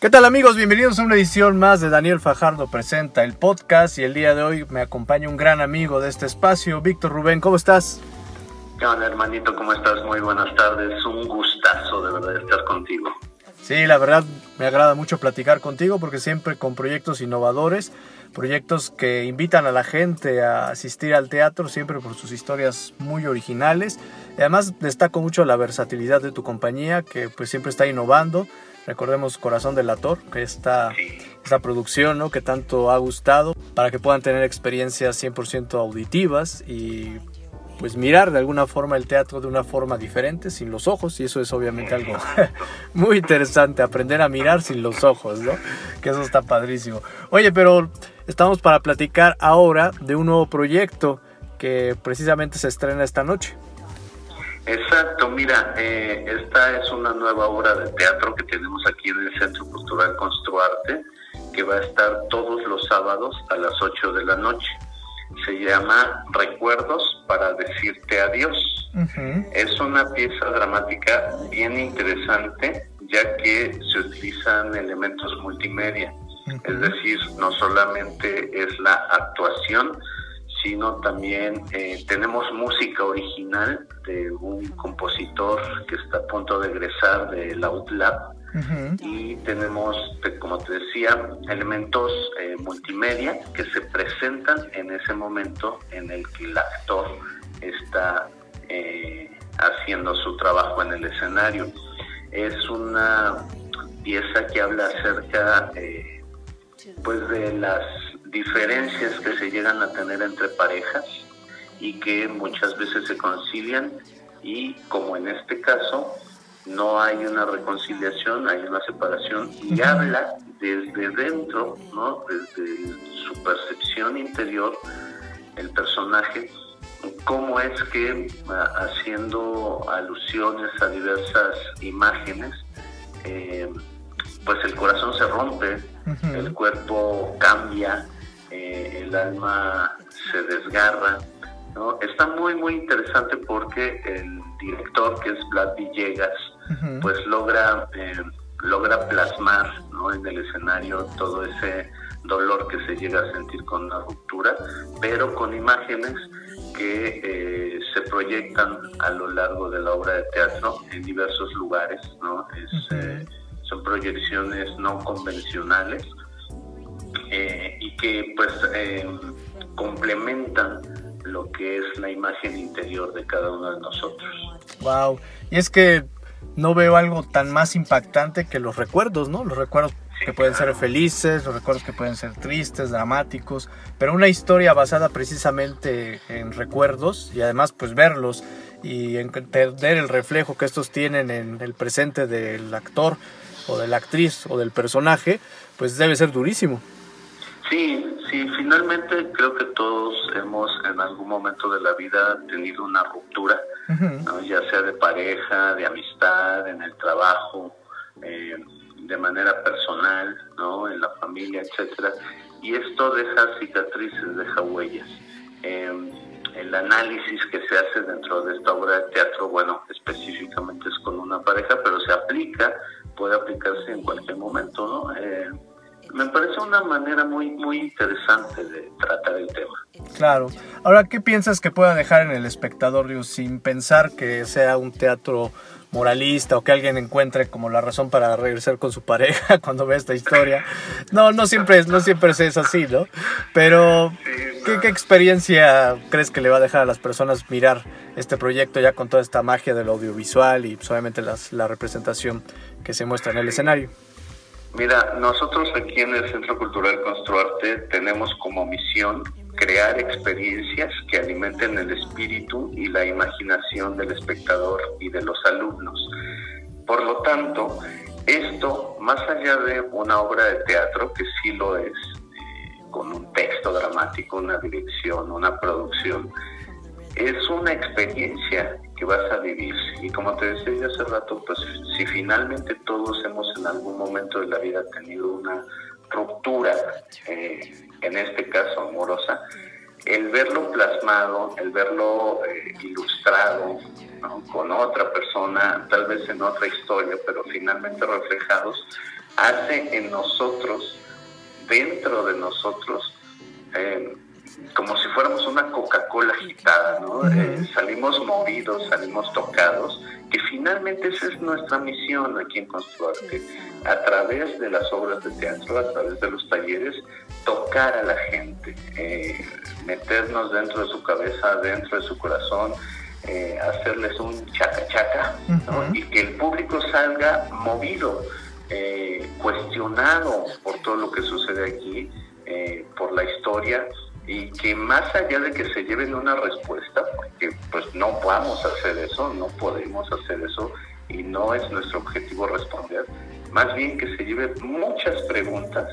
¿Qué tal amigos? Bienvenidos a una edición más de Daniel Fajardo Presenta el podcast y el día de hoy me acompaña un gran amigo de este espacio, Víctor Rubén, ¿cómo estás? ¿Qué onda hermanito? ¿Cómo estás? Muy buenas tardes, un gustazo de verdad estar contigo. Sí, la verdad me agrada mucho platicar contigo porque siempre con proyectos innovadores, proyectos que invitan a la gente a asistir al teatro, siempre por sus historias muy originales. Y además destaco mucho la versatilidad de tu compañía que pues siempre está innovando. Recordemos Corazón del Ator, que está esta producción ¿no? que tanto ha gustado, para que puedan tener experiencias 100% auditivas y pues mirar de alguna forma el teatro de una forma diferente, sin los ojos, y eso es obviamente algo muy interesante, aprender a mirar sin los ojos, ¿no? Que eso está padrísimo. Oye, pero estamos para platicar ahora de un nuevo proyecto que precisamente se estrena esta noche. Exacto, mira, eh, esta es una nueva obra de teatro que tenemos aquí en el Centro Cultural Construarte, que va a estar todos los sábados a las 8 de la noche se llama Recuerdos para decirte adiós. Es una pieza dramática bien interesante ya que se utilizan elementos multimedia. Es decir, no solamente es la actuación, sino también eh, tenemos música original de un compositor que está a punto de egresar del Outlab y tenemos, como te decía, elementos eh, multimedia que se presentan en ese momento en el que el actor está eh, haciendo su trabajo en el escenario. Es una pieza que habla acerca eh, pues de las diferencias que se llegan a tener entre parejas y que muchas veces se concilian y como en este caso no hay una reconciliación, hay una separación y habla desde dentro, ¿no? desde su percepción interior, el personaje, cómo es que haciendo alusiones a diversas imágenes, eh, pues el corazón se rompe, el cuerpo cambia, eh, el alma se desgarra. ¿no? Está muy, muy interesante porque el director, que es Vlad Villegas, pues logra, eh, logra plasmar en el escenario todo ese dolor que se llega a sentir con una ruptura, pero con imágenes que eh, se proyectan a lo largo de la obra de teatro en diversos lugares, ¿no? Eh, son proyecciones no convencionales y que pues complementan lo que es la imagen interior de cada uno de nosotros. Wow, y es que no veo algo tan más impactante que los recuerdos, ¿no? Los recuerdos que pueden ser felices, los recuerdos que pueden ser tristes, dramáticos, pero una historia basada precisamente en recuerdos y además pues verlos y entender el reflejo que estos tienen en el presente del actor o de la actriz o del personaje, pues debe ser durísimo. Sí, sí, finalmente creo que todos hemos en algún momento de la vida tenido una ruptura, ya sea de pareja, de amistad, en el trabajo, eh, de manera personal, ¿no? en la familia, etcétera. Y esto deja cicatrices, deja huellas. Eh, el análisis que se hace dentro de esta obra de teatro, bueno, específicamente es con una pareja, pero se aplica, puede aplicarse en cualquier momento, ¿no? Eh, me parece una manera muy, muy interesante de tratar el tema. Claro. Ahora, ¿qué piensas que pueda dejar en el espectador, sin pensar que sea un teatro moralista o que alguien encuentre como la razón para regresar con su pareja cuando ve esta historia? No, no siempre, no siempre es así, ¿no? Pero, ¿qué, ¿qué, experiencia crees que le va a dejar a las personas mirar este proyecto ya con toda esta magia del audiovisual y pues, obviamente las, la representación que se muestra en el escenario? Mira, nosotros aquí en el Centro Cultural Construarte tenemos como misión crear experiencias que alimenten el espíritu y la imaginación del espectador y de los alumnos. Por lo tanto, esto, más allá de una obra de teatro, que sí lo es, eh, con un texto dramático, una dirección, una producción, es una experiencia que vas a vivir. Y como te decía hace rato, pues si finalmente todos hemos en algún momento de la vida tenido una ruptura, eh, en este caso amorosa, el verlo plasmado, el verlo eh, ilustrado con otra persona, tal vez en otra historia, pero finalmente reflejados, hace en nosotros, dentro de nosotros, eh, como si fuéramos una Coca-Cola agitada, ¿no? Eh, salimos movidos, salimos tocados, que finalmente esa es nuestra misión aquí en Construarte, a través de las obras de teatro, a través de los talleres, tocar a la gente, eh, meternos dentro de su cabeza, dentro de su corazón, eh, hacerles un chaca-chaca, y que el público salga movido, cuestionado por todo lo que sucede aquí, por la historia, y que más allá de que se lleven una respuesta, porque pues no vamos a hacer eso, no podemos hacer eso y no es nuestro objetivo responder, más bien que se lleven muchas preguntas,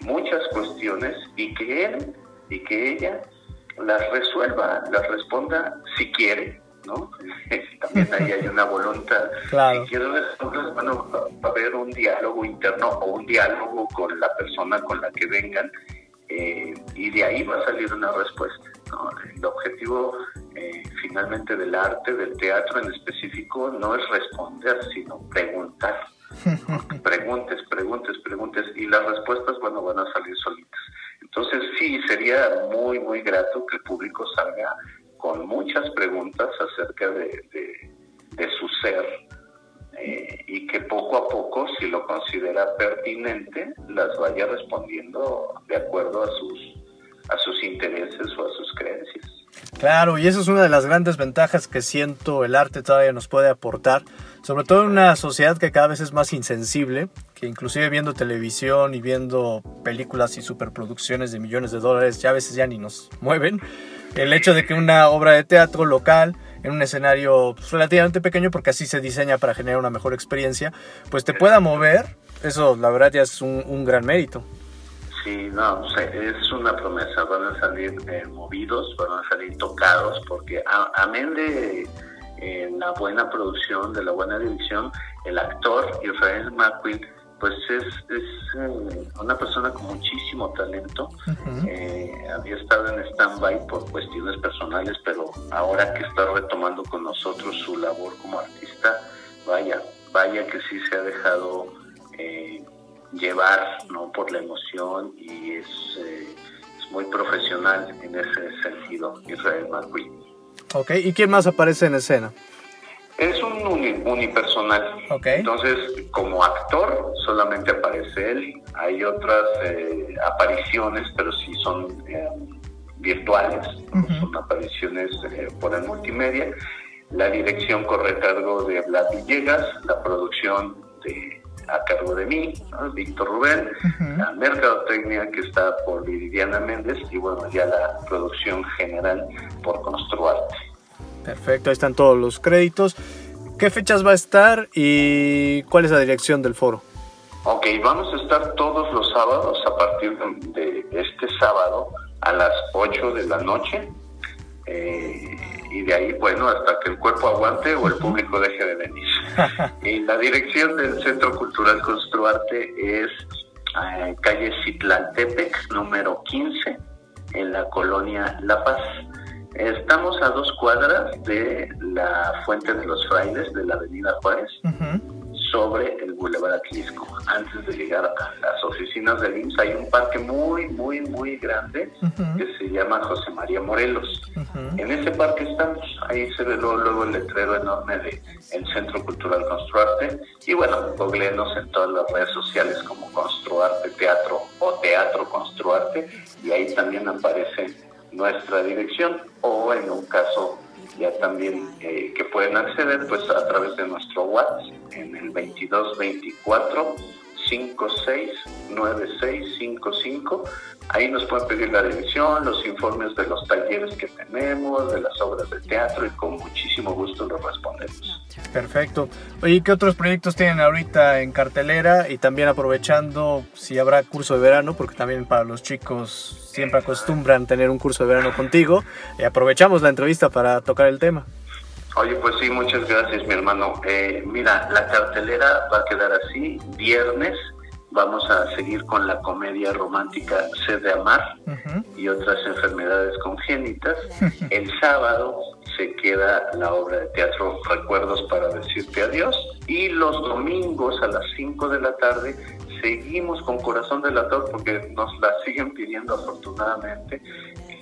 muchas cuestiones y que él y que ella las resuelva, las responda si quiere, ¿no? También ahí hay una voluntad. Claro. Si quiere bueno, va a haber un diálogo interno o un diálogo con la persona con la que vengan eh, y de ahí va a salir una respuesta. El objetivo eh, finalmente del arte, del teatro en específico, no es responder, sino preguntar. preguntes, preguntes, preguntes, y las respuestas, bueno, van a salir solitas. Entonces sí, sería muy, muy grato que el público salga con muchas preguntas acerca de, de su ser, eh, y que poco a poco, si lo considera pertinente, las vaya respondiendo de acuerdo a sus, a sus intereses o a sus creencias. Claro, y eso es una de las grandes ventajas que siento el arte todavía nos puede aportar, sobre todo en una sociedad que cada vez es más insensible, que inclusive viendo televisión y viendo películas y superproducciones de millones de dólares ya a veces ya ni nos mueven. El hecho de que una obra de teatro local en un escenario pues, relativamente pequeño, porque así se diseña para generar una mejor experiencia, pues te pueda mover, eso la verdad ya es un, gran mérito. Sí, no, es una promesa, van a salir eh, movidos, van a salir tocados, porque amén de eh, la buena producción, de la buena dirección, el actor Israel McQueen pues es, es eh, una persona con muchísimo talento. Eh, había estado en stand-by por cuestiones personales, pero ahora que está retomando con nosotros su labor como artista, vaya, vaya que sí se ha dejado eh, llevar ¿no? por la emoción y es, es muy profesional en ese sentido, Israel McQueen. Ok, ¿y quién más aparece en escena? Es un unipersonal. Entonces, como actor, solamente aparece él. Hay otras eh, apariciones, pero sí son eh, virtuales, son apariciones eh, por el multimedia. La dirección corre a cargo de Vlad Villegas, la producción de, a cargo de mí, Víctor Rubén, la mercadotecnia que está por Viridiana Méndez y bueno, ya la producción general por Construarte. Perfecto, ahí están todos los créditos. ¿Qué fechas va a estar y cuál es la dirección del foro? Ok, vamos a estar todos los sábados a partir de este sábado a las 8 de la noche. Eh, y de ahí, bueno, hasta que el cuerpo aguante o el público deje de venir. y la dirección del Centro Cultural Construarte es eh, calle Citlantepec, número 15, en la colonia La Paz. Estamos a dos cuadras de la Fuente de los Frailes de la Avenida Juárez, sobre el Boulevard Atlisco. Antes de llegar a las oficinas del IMSS hay un parque muy, muy, muy grande que se llama José María Morelos. En ese parque estamos, ahí se ve luego, el letrero enorme de el Centro Cultural Construarte. Y bueno, googleenos en todas las redes sociales como Construarte Teatro o Teatro Construarte. Y ahí también aparece nuestra dirección o en un caso ya también eh, que pueden acceder pues a través de nuestro WhatsApp en el 2224 569655 Ahí nos pueden pedir la dirección, los informes de los talleres que tenemos, de las obras de teatro y con muchísimo gusto los respondemos. Perfecto. Oye, ¿qué otros proyectos tienen ahorita en cartelera? Y también aprovechando si habrá curso de verano, porque también para los chicos siempre acostumbran tener un curso de verano contigo. Y aprovechamos la entrevista para tocar el tema. Oye, pues sí, muchas gracias, mi hermano. Eh, mira, la cartelera va a quedar así, viernes vamos a seguir con la comedia romántica Sed de Amar y otras enfermedades congénitas. El sábado se queda la obra de teatro Recuerdos para decirte adiós. Y los domingos a las 5 de la tarde seguimos con Corazón del Ator porque nos la siguen pidiendo afortunadamente.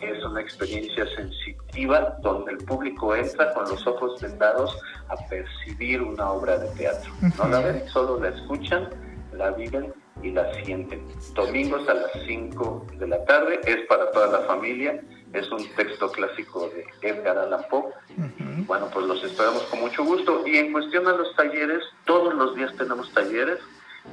Es una experiencia sensitiva donde el público entra con los ojos vendados a percibir una obra de teatro. No la ven, solo la escuchan, la viven y la sienten. Domingos a las 5 de la tarde es para toda la familia. Es un texto clásico de Edgar Allan Poe. Bueno, pues los esperamos con mucho gusto. Y en cuestión a los talleres, todos los días tenemos talleres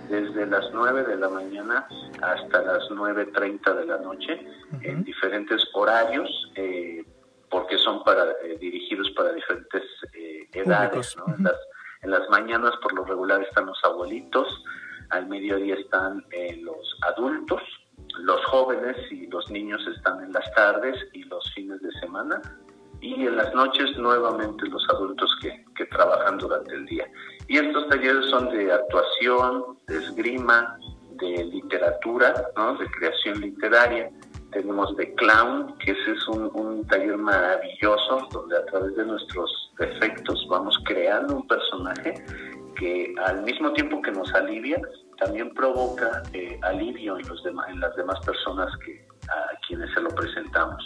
desde las 9 de la mañana hasta las 9.30 de la noche, en diferentes horarios, eh, porque son para eh, dirigidos para diferentes eh, edades. en, las, en las mañanas por lo regular están los abuelitos, al mediodía están los adultos, los jóvenes y los niños están en las tardes y los fines de semana, y en las noches nuevamente los adultos que, que trabajan durante el día. Y estos talleres son de actuación, de esgrima, de literatura, de creación literaria. Tenemos de clown, que ese es un, taller maravilloso, donde a través de nuestros defectos vamos creando un personaje que al mismo tiempo que nos alivia, también provoca eh, alivio en, los demás, en las demás personas que, a quienes se lo presentamos.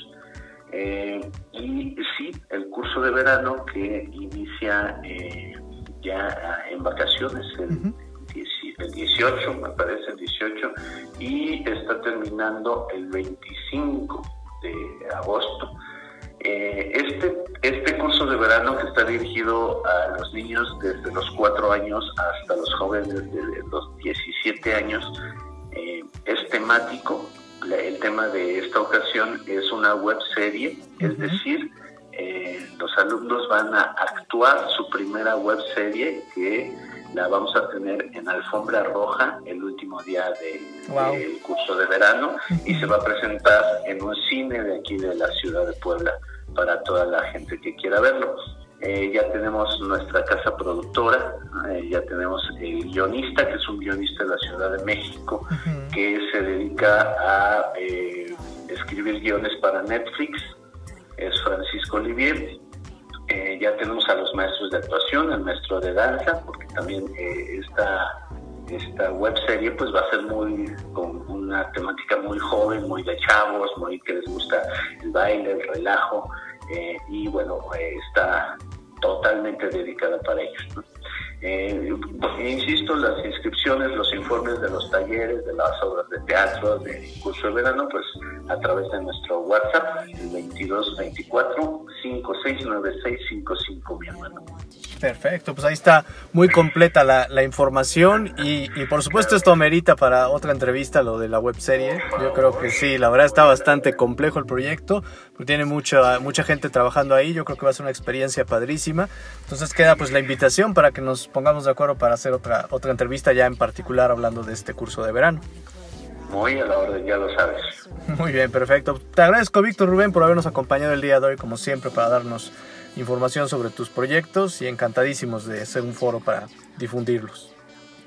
Eh, y sí, el curso de verano que inicia eh, ya en vacaciones, el, 18, me parece, el 18, y está terminando el 25 de agosto. Eh, este, este curso de verano que está dirigido a los niños desde los 4 años hasta los jóvenes de los 17 años es temático. El tema de esta ocasión es una web serie, es decir, eh, los alumnos van a actuar su primera web serie que la vamos a tener en Alfombra Roja el último día del curso de verano y se va a presentar en un cine de aquí de la ciudad de Puebla para toda la gente que quiera verlo. Eh, ya tenemos nuestra casa productora, eh, ya tenemos el guionista, que es un guionista de la Ciudad de México, que se dedica a escribir guiones para Netflix es Francisco Olivier. Eh, ya tenemos a los maestros de actuación, el maestro de danza, porque también eh, esta, esta web serie pues va a ser muy con una temática muy joven, muy de chavos, muy que les gusta el baile, el relajo, eh, y bueno, está totalmente dedicada para ellos. Eh, insisto, las inscripciones, los informes de los talleres, de las obras de teatro, del curso de verano, pues a través de nuestro WhatsApp, el 2224 569655, mi hermano. Perfecto, pues ahí está muy completa la, la información y, y, por supuesto esto amerita para otra entrevista lo de la web serie. Yo creo que sí, la verdad está bastante complejo el proyecto, porque tiene mucha, mucha gente trabajando ahí, yo creo que va a ser una experiencia padrísima. Entonces queda pues la invitación para que nos pongamos de acuerdo para hacer otra, otra entrevista ya en particular hablando de este curso de verano. Muy a la orden, ya lo sabes. Muy bien, perfecto. Te agradezco, Víctor Rubén, por habernos acompañado el día de hoy, como siempre, para darnos información sobre tus proyectos y encantadísimos de ser un foro para difundirlos.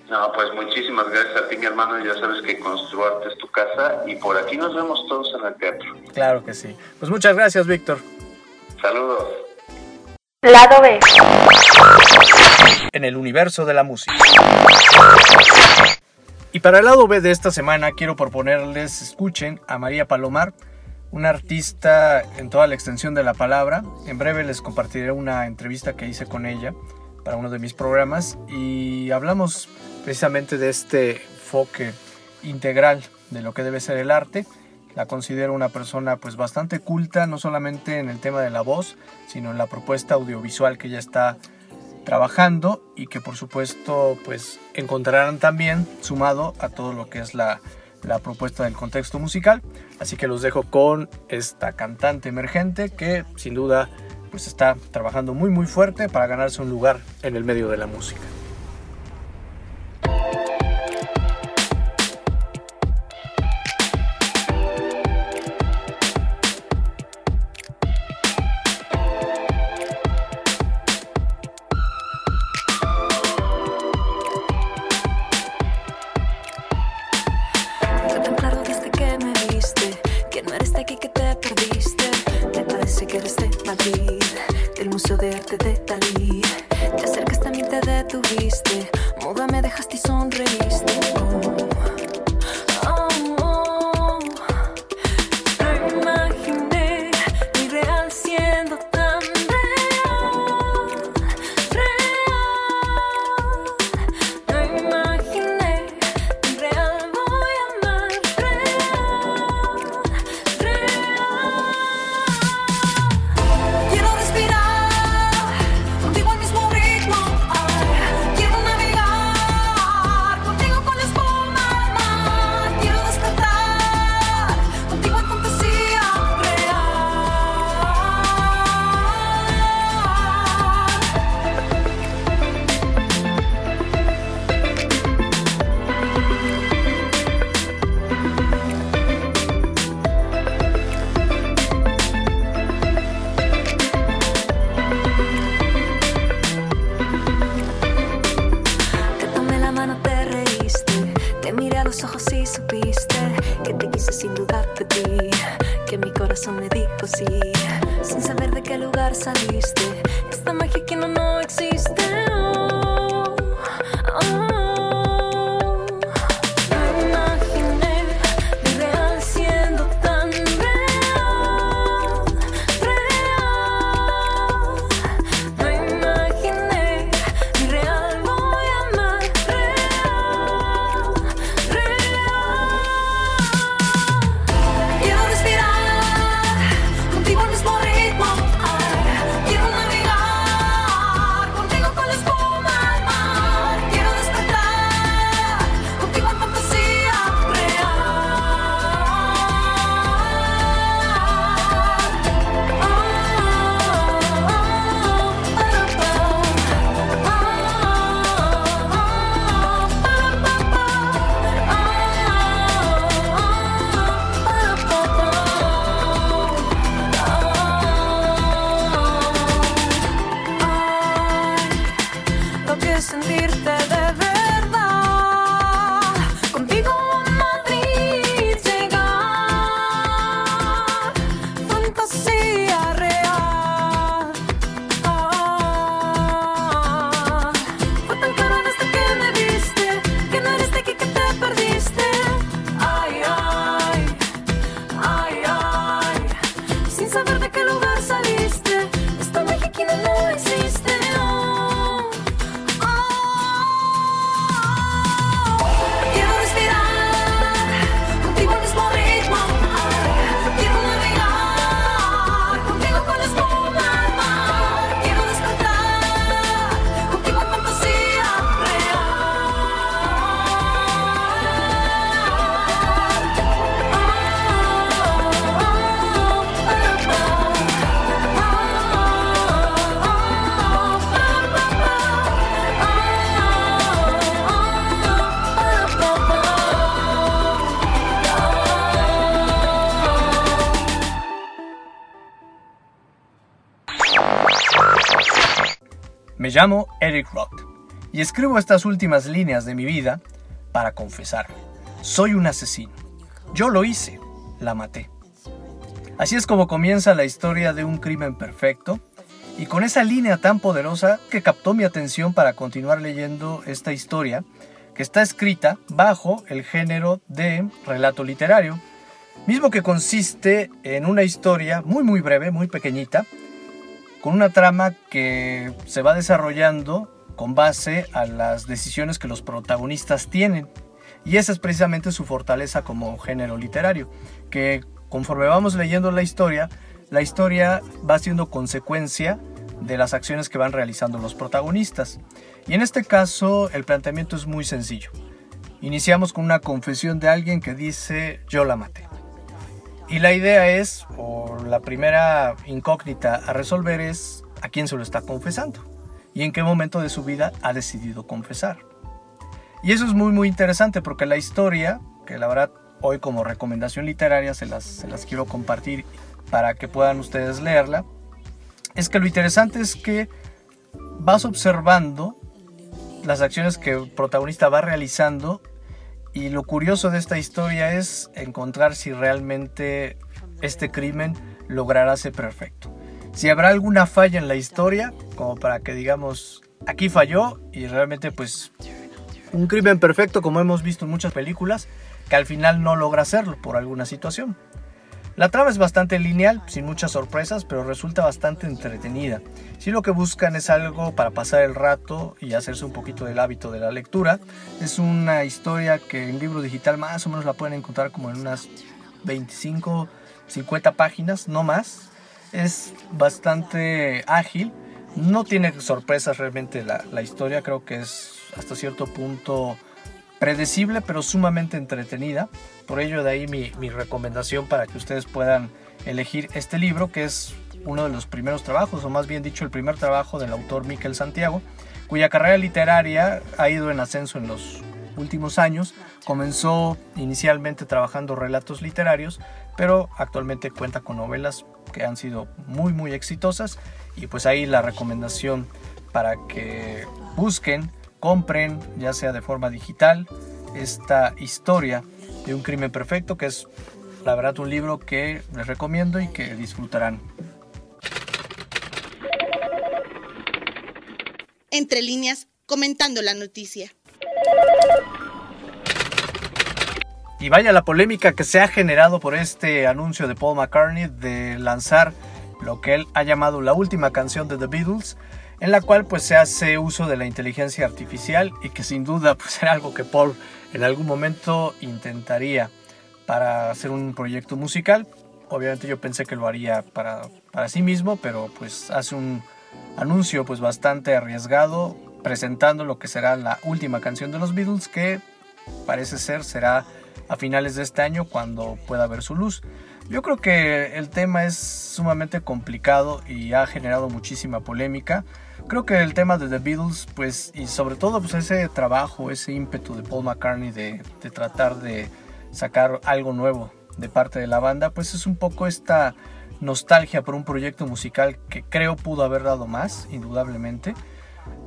No, pues muchísimas gracias a ti, mi hermano. Ya sabes que Construarte es tu casa y por aquí nos vemos todos en el teatro. Claro que sí. Pues muchas gracias, Víctor. Saludos. Lado B. En el universo de la música. Y para el lado B de esta semana quiero proponerles escuchen a María Palomar una artista en toda la extensión de la palabra. En breve les compartiré una entrevista que hice con ella para uno de mis programas y hablamos precisamente de este enfoque integral de lo que debe ser el arte. La considero una persona pues bastante culta, no solamente en el tema de la voz, sino en la propuesta audiovisual que ella está trabajando y que por supuesto pues encontrarán también sumado a todo lo que es la la propuesta del contexto musical. Así que los dejo con esta cantante emergente que sin duda pues está trabajando muy muy fuerte para ganarse un lugar en el medio de la música. Me llamo Eric Roth y escribo estas últimas líneas de mi vida para confesarme. Soy un asesino. Yo lo hice, la maté. Así es como comienza la historia de un crimen perfecto y con esa línea tan poderosa que captó mi atención para continuar leyendo esta historia que está escrita bajo el género de relato literario, mismo que consiste en una historia muy muy breve, muy pequeñita, con una trama que se va desarrollando con base a las decisiones que los protagonistas tienen. Y esa es precisamente su fortaleza como género literario, que conforme vamos leyendo la historia, la historia va siendo consecuencia de las acciones que van realizando los protagonistas. Y en este caso el planteamiento es muy sencillo. Iniciamos con una confesión de alguien que dice yo la maté. Y la idea es, o la primera incógnita a resolver es a quién se lo está confesando y en qué momento de su vida ha decidido confesar. Y eso es muy muy interesante porque la historia, que la verdad hoy como recomendación literaria se las, se las quiero compartir para que puedan ustedes leerla, es que lo interesante es que vas observando las acciones que el protagonista va realizando y lo curioso de esta historia es encontrar si realmente este crimen logrará ser perfecto. Si habrá alguna falla en la historia como para que digamos, aquí falló y realmente pues un crimen perfecto como hemos visto en muchas películas, que al final no logra hacerlo por alguna situación. La trama es bastante lineal, sin muchas sorpresas, pero resulta bastante entretenida. Si lo que buscan es algo para pasar el rato y hacerse un poquito del hábito de la lectura, es una historia que en libro digital más o menos la pueden encontrar como en unas 25, 50 páginas, no más. Es bastante ágil, no tiene sorpresas realmente la, historia, creo que es hasta cierto punto predecible pero sumamente entretenida. Por ello de ahí mi, recomendación para que ustedes puedan elegir este libro que es uno de los primeros trabajos, o más bien dicho el primer trabajo del autor Miquel Santiago, cuya carrera literaria ha ido en ascenso en los últimos años. Comenzó inicialmente trabajando relatos literarios, pero actualmente cuenta con novelas que han sido muy muy exitosas y pues ahí la recomendación para que busquen compren, ya sea de forma digital, esta historia de un crimen perfecto, que es la verdad un libro que les recomiendo y que disfrutarán. Entre líneas, comentando la noticia. Y vaya la polémica que se ha generado por este anuncio de Paul McCartney de lanzar lo que él ha llamado la última canción de The Beatles en la cual pues se hace uso de la inteligencia artificial y que sin duda pues era algo que Paul en algún momento intentaría para hacer un proyecto musical. Obviamente yo pensé que lo haría para, para sí mismo, pero pues hace un anuncio pues bastante arriesgado presentando lo que será la última canción de los Beatles que parece ser será a finales de este año cuando pueda ver su luz. Yo creo que el tema es sumamente complicado y ha generado muchísima polémica. Creo que el tema de The Beatles, pues, y sobre todo pues, ese trabajo, ese ímpetu de Paul McCartney de, de tratar de sacar algo nuevo de parte de la banda, pues es un poco esta nostalgia por un proyecto musical que creo pudo haber dado más, indudablemente.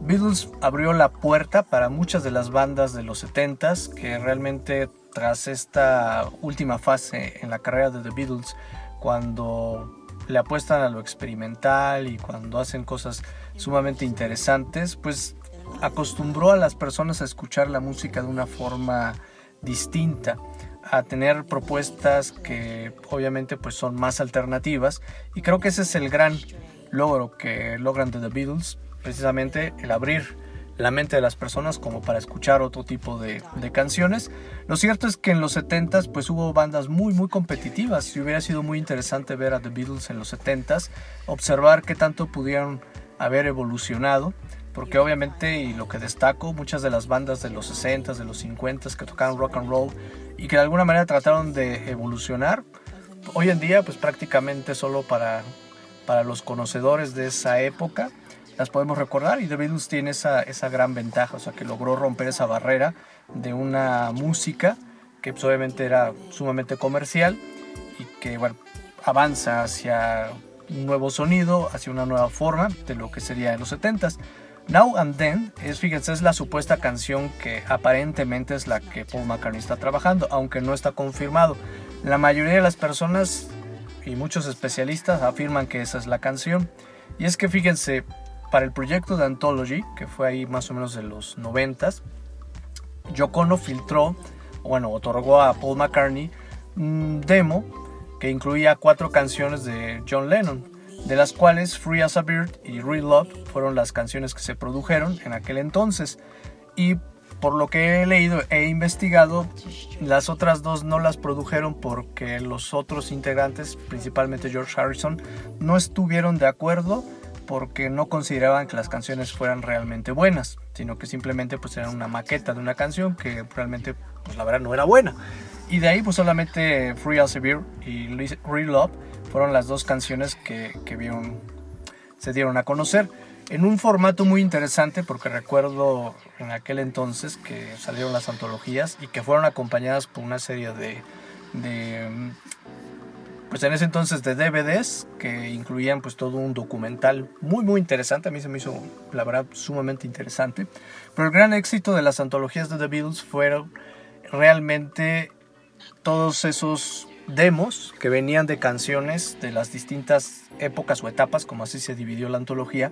Beatles abrió la puerta para muchas de las bandas de los 70s que realmente tras esta última fase en la carrera de The Beatles, cuando le apuestan a lo experimental y cuando hacen cosas sumamente interesantes, pues acostumbró a las personas a escuchar la música de una forma distinta, a tener propuestas que obviamente pues son más alternativas. Y creo que ese es el gran logro que logran de The Beatles, precisamente el abrir la mente de las personas como para escuchar otro tipo de, de, canciones. Lo cierto es que en los 70s pues hubo bandas muy muy competitivas y hubiera sido muy interesante ver a The Beatles en los 70s, observar qué tanto pudieron haber evolucionado, porque obviamente y lo que destaco, muchas de las bandas de los 60s, de los 50s que tocaron rock and roll y que de alguna manera trataron de evolucionar, hoy en día pues prácticamente solo para, para los conocedores de esa época las podemos recordar y The Beatles tiene esa, esa gran ventaja, o sea que logró romper esa barrera de una música que pues, obviamente era sumamente comercial y que bueno, avanza hacia un nuevo sonido, hacia una nueva forma de lo que sería en los 70s. Now and Then es, fíjense, es la supuesta canción que aparentemente es la que Paul McCartney está trabajando, aunque no está confirmado. La mayoría de las personas y muchos especialistas afirman que esa es la canción. Y es que fíjense, para el proyecto de Anthology, que fue ahí más o menos de los 90, Yoko filtró, bueno, otorgó a Paul McCartney un demo que incluía cuatro canciones de John Lennon, de las cuales Free as a Bird y Real Love fueron las canciones que se produjeron en aquel entonces. Y por lo que he leído e investigado, las otras dos no las produjeron porque los otros integrantes, principalmente George Harrison, no estuvieron de acuerdo porque no consideraban que las canciones fueran realmente buenas, sino que simplemente pues era una maqueta de una canción que realmente pues la verdad no era buena. Y de ahí pues solamente Free Beer y Real Love fueron las dos canciones que, que vieron, se dieron a conocer. En un formato muy interesante porque recuerdo en aquel entonces que salieron las antologías y que fueron acompañadas por una serie de, de pues en ese entonces de DVDs que incluían pues todo un documental muy muy interesante, a mí se me hizo la verdad sumamente interesante, pero el gran éxito de las antologías de The Beatles fueron realmente todos esos demos que venían de canciones de las distintas épocas o etapas, como así se dividió la antología,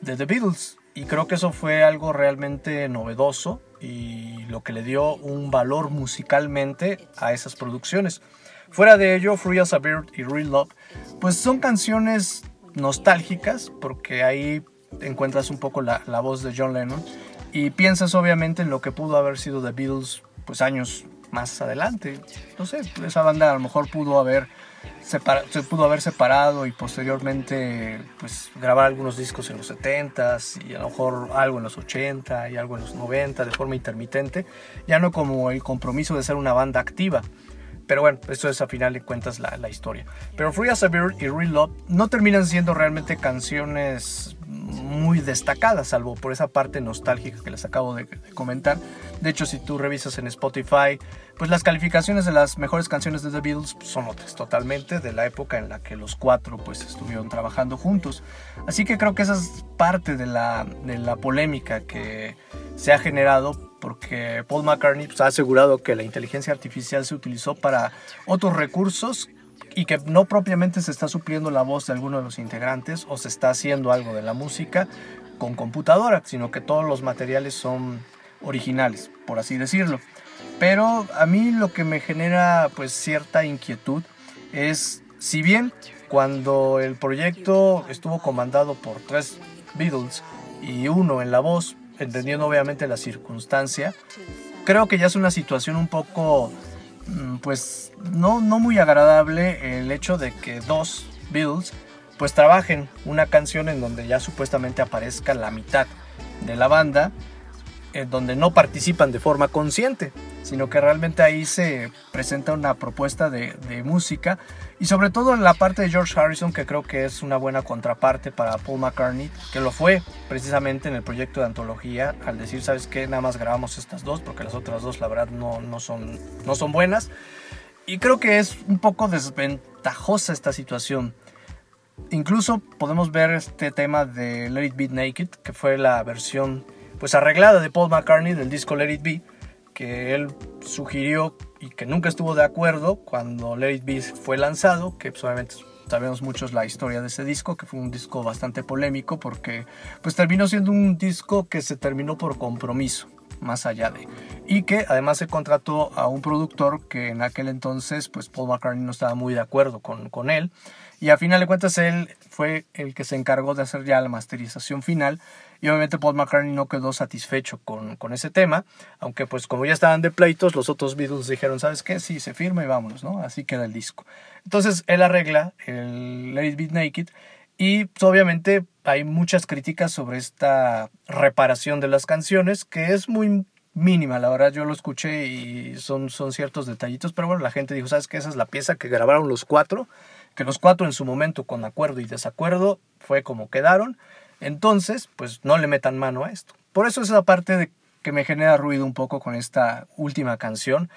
de The Beatles. Y creo que eso fue algo realmente novedoso y lo que le dio un valor musicalmente a esas producciones. Fuera de ello, Free as a Bird y Real Love, pues son canciones nostálgicas porque ahí encuentras un poco la, la voz de John Lennon y piensas obviamente en lo que pudo haber sido The Beatles pues años más adelante. No sé, esa banda a lo mejor pudo haber se pudo haber separado y posteriormente pues grabar algunos discos en los 70s y a lo mejor algo en los 80 y algo en los 90 de forma intermitente, ya no como el compromiso de ser una banda activa. Pero bueno, esto es a final de cuentas la, la historia. Pero Free as a Bird y Real Love no terminan siendo realmente canciones muy destacadas, salvo por esa parte nostálgica que les acabo de, comentar. De hecho, si tú revisas en Spotify, pues las calificaciones de las mejores canciones de The Beatles son otras totalmente de la época en la que los cuatro pues estuvieron trabajando juntos. Así que creo que esa es parte de la, de la polémica que se ha generado porque Paul McCartney pues, ha asegurado que la inteligencia artificial se utilizó para otros recursos y que no propiamente se está supliendo la voz de alguno de los integrantes o se está haciendo algo de la música con computadora, sino que todos los materiales son originales, por así decirlo. Pero a mí lo que me genera pues cierta inquietud es, si bien cuando el proyecto estuvo comandado por tres Beatles y uno en la voz, entendiendo obviamente la circunstancia, creo que ya es una situación un poco, pues, no, no muy agradable el hecho de que dos Beatles, pues, trabajen una canción en donde ya supuestamente aparezca la mitad de la banda, en donde no participan de forma consciente, sino que realmente ahí se presenta una propuesta de, de música y sobre todo en la parte de George Harrison, que creo que es una buena contraparte para Paul McCartney, que lo fue precisamente en el proyecto de antología, al decir, ¿sabes qué? Nada más grabamos estas dos, porque las otras dos, la verdad, no, no, son, no son buenas. Y creo que es un poco desventajosa esta situación. Incluso podemos ver este tema de Let It Be Naked, que fue la versión pues arreglada de Paul McCartney del disco Let It Be, que él sugirió y que nunca estuvo de acuerdo cuando Let It Be fue lanzado, que pues, obviamente sabemos muchos la historia de ese disco, que fue un disco bastante polémico porque pues terminó siendo un disco que se terminó por compromiso más allá de y que además se contrató a un productor que en aquel entonces pues Paul McCartney no estaba muy de acuerdo con, con él y a final de cuentas él fue el que se encargó de hacer ya la masterización final y obviamente Paul McCartney no quedó satisfecho con, con ese tema, aunque pues como ya estaban de pleitos, los otros Beatles dijeron, ¿sabes qué? Sí, se firma y vámonos, ¿no? Así queda el disco. Entonces él arregla el Let It Naked y pues, obviamente hay muchas críticas sobre esta reparación de las canciones, que es muy mínima, la verdad yo lo escuché y son, son ciertos detallitos, pero bueno, la gente dijo, ¿sabes qué? Esa es la pieza que grabaron los cuatro, que los cuatro en su momento con acuerdo y desacuerdo fue como quedaron, entonces pues no le metan mano a esto. Por eso es esa parte de que me genera ruido un poco con esta última canción.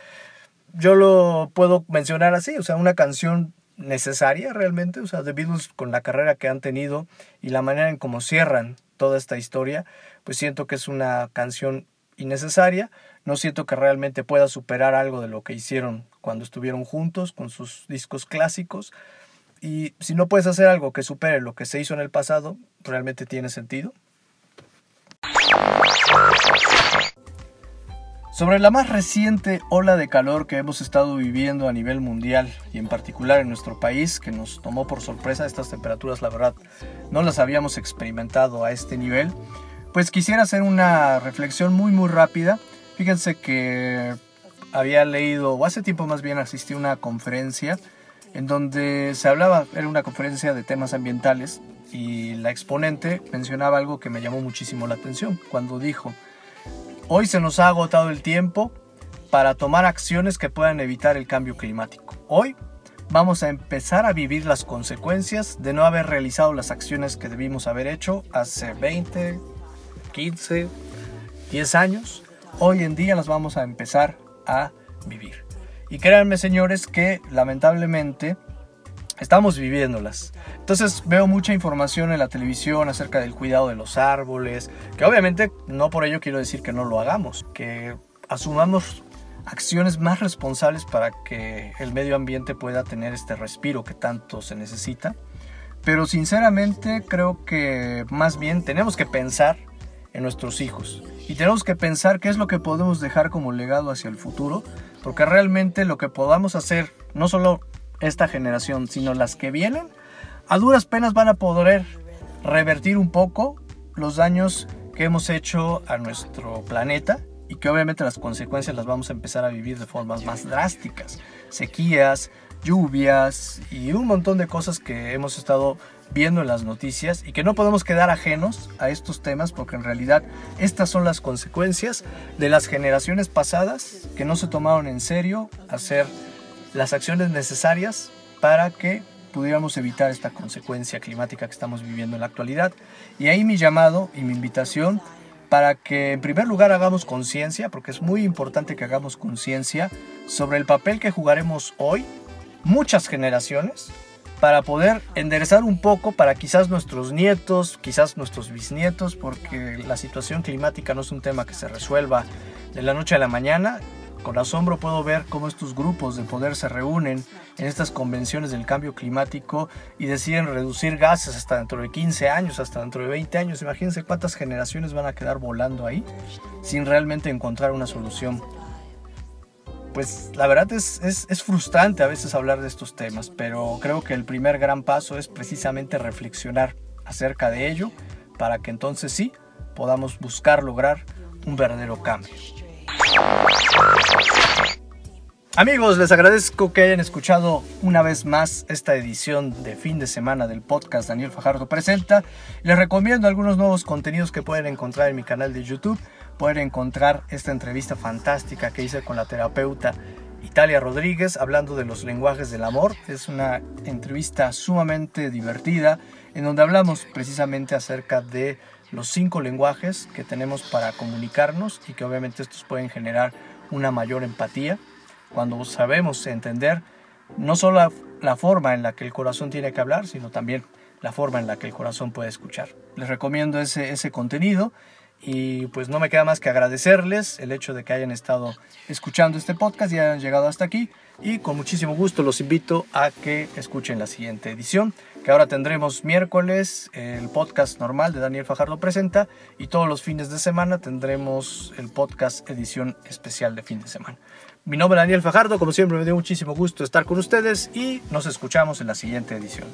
Yo lo puedo mencionar así, o sea, una canción necesaria realmente, o sea, The con la carrera que han tenido y la manera en cómo cierran toda esta historia, pues siento que es una canción innecesaria, no siento que realmente pueda superar algo de lo que hicieron cuando estuvieron juntos con sus discos clásicos y si no puedes hacer algo que supere lo que se hizo en el pasado, realmente tiene sentido. Sobre la más reciente ola de calor que hemos estado viviendo a nivel mundial y en particular en nuestro país, que nos tomó por sorpresa estas temperaturas, la verdad, no las habíamos experimentado a este nivel, pues quisiera hacer una reflexión muy muy rápida. Fíjense que había leído, o hace tiempo más bien asistí a una conferencia en donde se hablaba, era una conferencia de temas ambientales y la exponente mencionaba algo que me llamó muchísimo la atención cuando dijo, Hoy se nos ha agotado el tiempo para tomar acciones que puedan evitar el cambio climático. Hoy vamos a empezar a vivir las consecuencias de no haber realizado las acciones que debimos haber hecho hace 20, 15, 10 años. Hoy en día las vamos a empezar a vivir. Y créanme señores que lamentablemente estamos viviéndolas. Entonces veo mucha información en la televisión acerca del cuidado de los árboles, que obviamente no por ello quiero decir que no lo hagamos, que asumamos acciones más responsables para que el medio ambiente pueda tener este respiro que tanto se necesita. Pero sinceramente creo que más bien tenemos que pensar en nuestros hijos. Y tenemos que pensar qué es lo que podemos dejar como legado hacia el futuro. Porque realmente lo que podamos hacer, no solo esta generación, sino las que vienen, a duras penas van a poder revertir un poco los daños que hemos hecho a nuestro planeta y que obviamente las consecuencias las vamos a empezar a vivir de formas más drásticas. Sequías, lluvias y un montón de cosas que hemos estado viendo en las noticias y que no podemos quedar ajenos a estos temas porque en realidad estas son las consecuencias de las generaciones pasadas que no se tomaron en serio hacer las acciones necesarias para que pudiéramos evitar esta consecuencia climática que estamos viviendo en la actualidad. Y ahí mi llamado y mi invitación para que en primer lugar hagamos conciencia, porque es muy importante que hagamos conciencia sobre el papel que jugaremos hoy, muchas generaciones, para poder enderezar un poco para quizás nuestros nietos, quizás nuestros bisnietos, porque la situación climática no es un tema que se resuelva de la noche a la mañana. Con asombro puedo ver cómo estos grupos de poder se reúnen en estas convenciones del cambio climático y deciden reducir gases hasta dentro de 15 años, hasta dentro de 20 años. Imagínense cuántas generaciones van a quedar volando ahí sin realmente encontrar una solución pues la verdad es, es, frustrante a veces hablar de estos temas, pero creo que el primer gran paso es precisamente reflexionar acerca de ello para que entonces sí podamos buscar lograr un verdadero cambio. Amigos, les agradezco que hayan escuchado una vez más esta edición de fin de semana del podcast Daniel Fajardo Presenta. Les recomiendo algunos nuevos contenidos que pueden encontrar en mi canal de YouTube. Pueden encontrar esta entrevista fantástica que hice con la terapeuta Italia Rodríguez hablando de los lenguajes del amor. Es una entrevista sumamente divertida en donde hablamos precisamente acerca de los cinco lenguajes que tenemos para comunicarnos y que obviamente estos pueden generar una mayor empatía cuando sabemos entender no solo la, forma en la que el corazón tiene que hablar, sino también la forma en la que el corazón puede escuchar. Les recomiendo ese, ese contenido y pues no me queda más que agradecerles el hecho de que hayan estado escuchando este podcast y hayan llegado hasta aquí y con muchísimo gusto los invito a que escuchen la siguiente edición ahora tendremos miércoles el podcast normal de Daniel Fajardo Presenta y todos los fines de semana tendremos el podcast edición especial de fin de semana. Mi nombre es Daniel Fajardo, como siempre me dio muchísimo gusto estar con ustedes y nos escuchamos en la siguiente edición.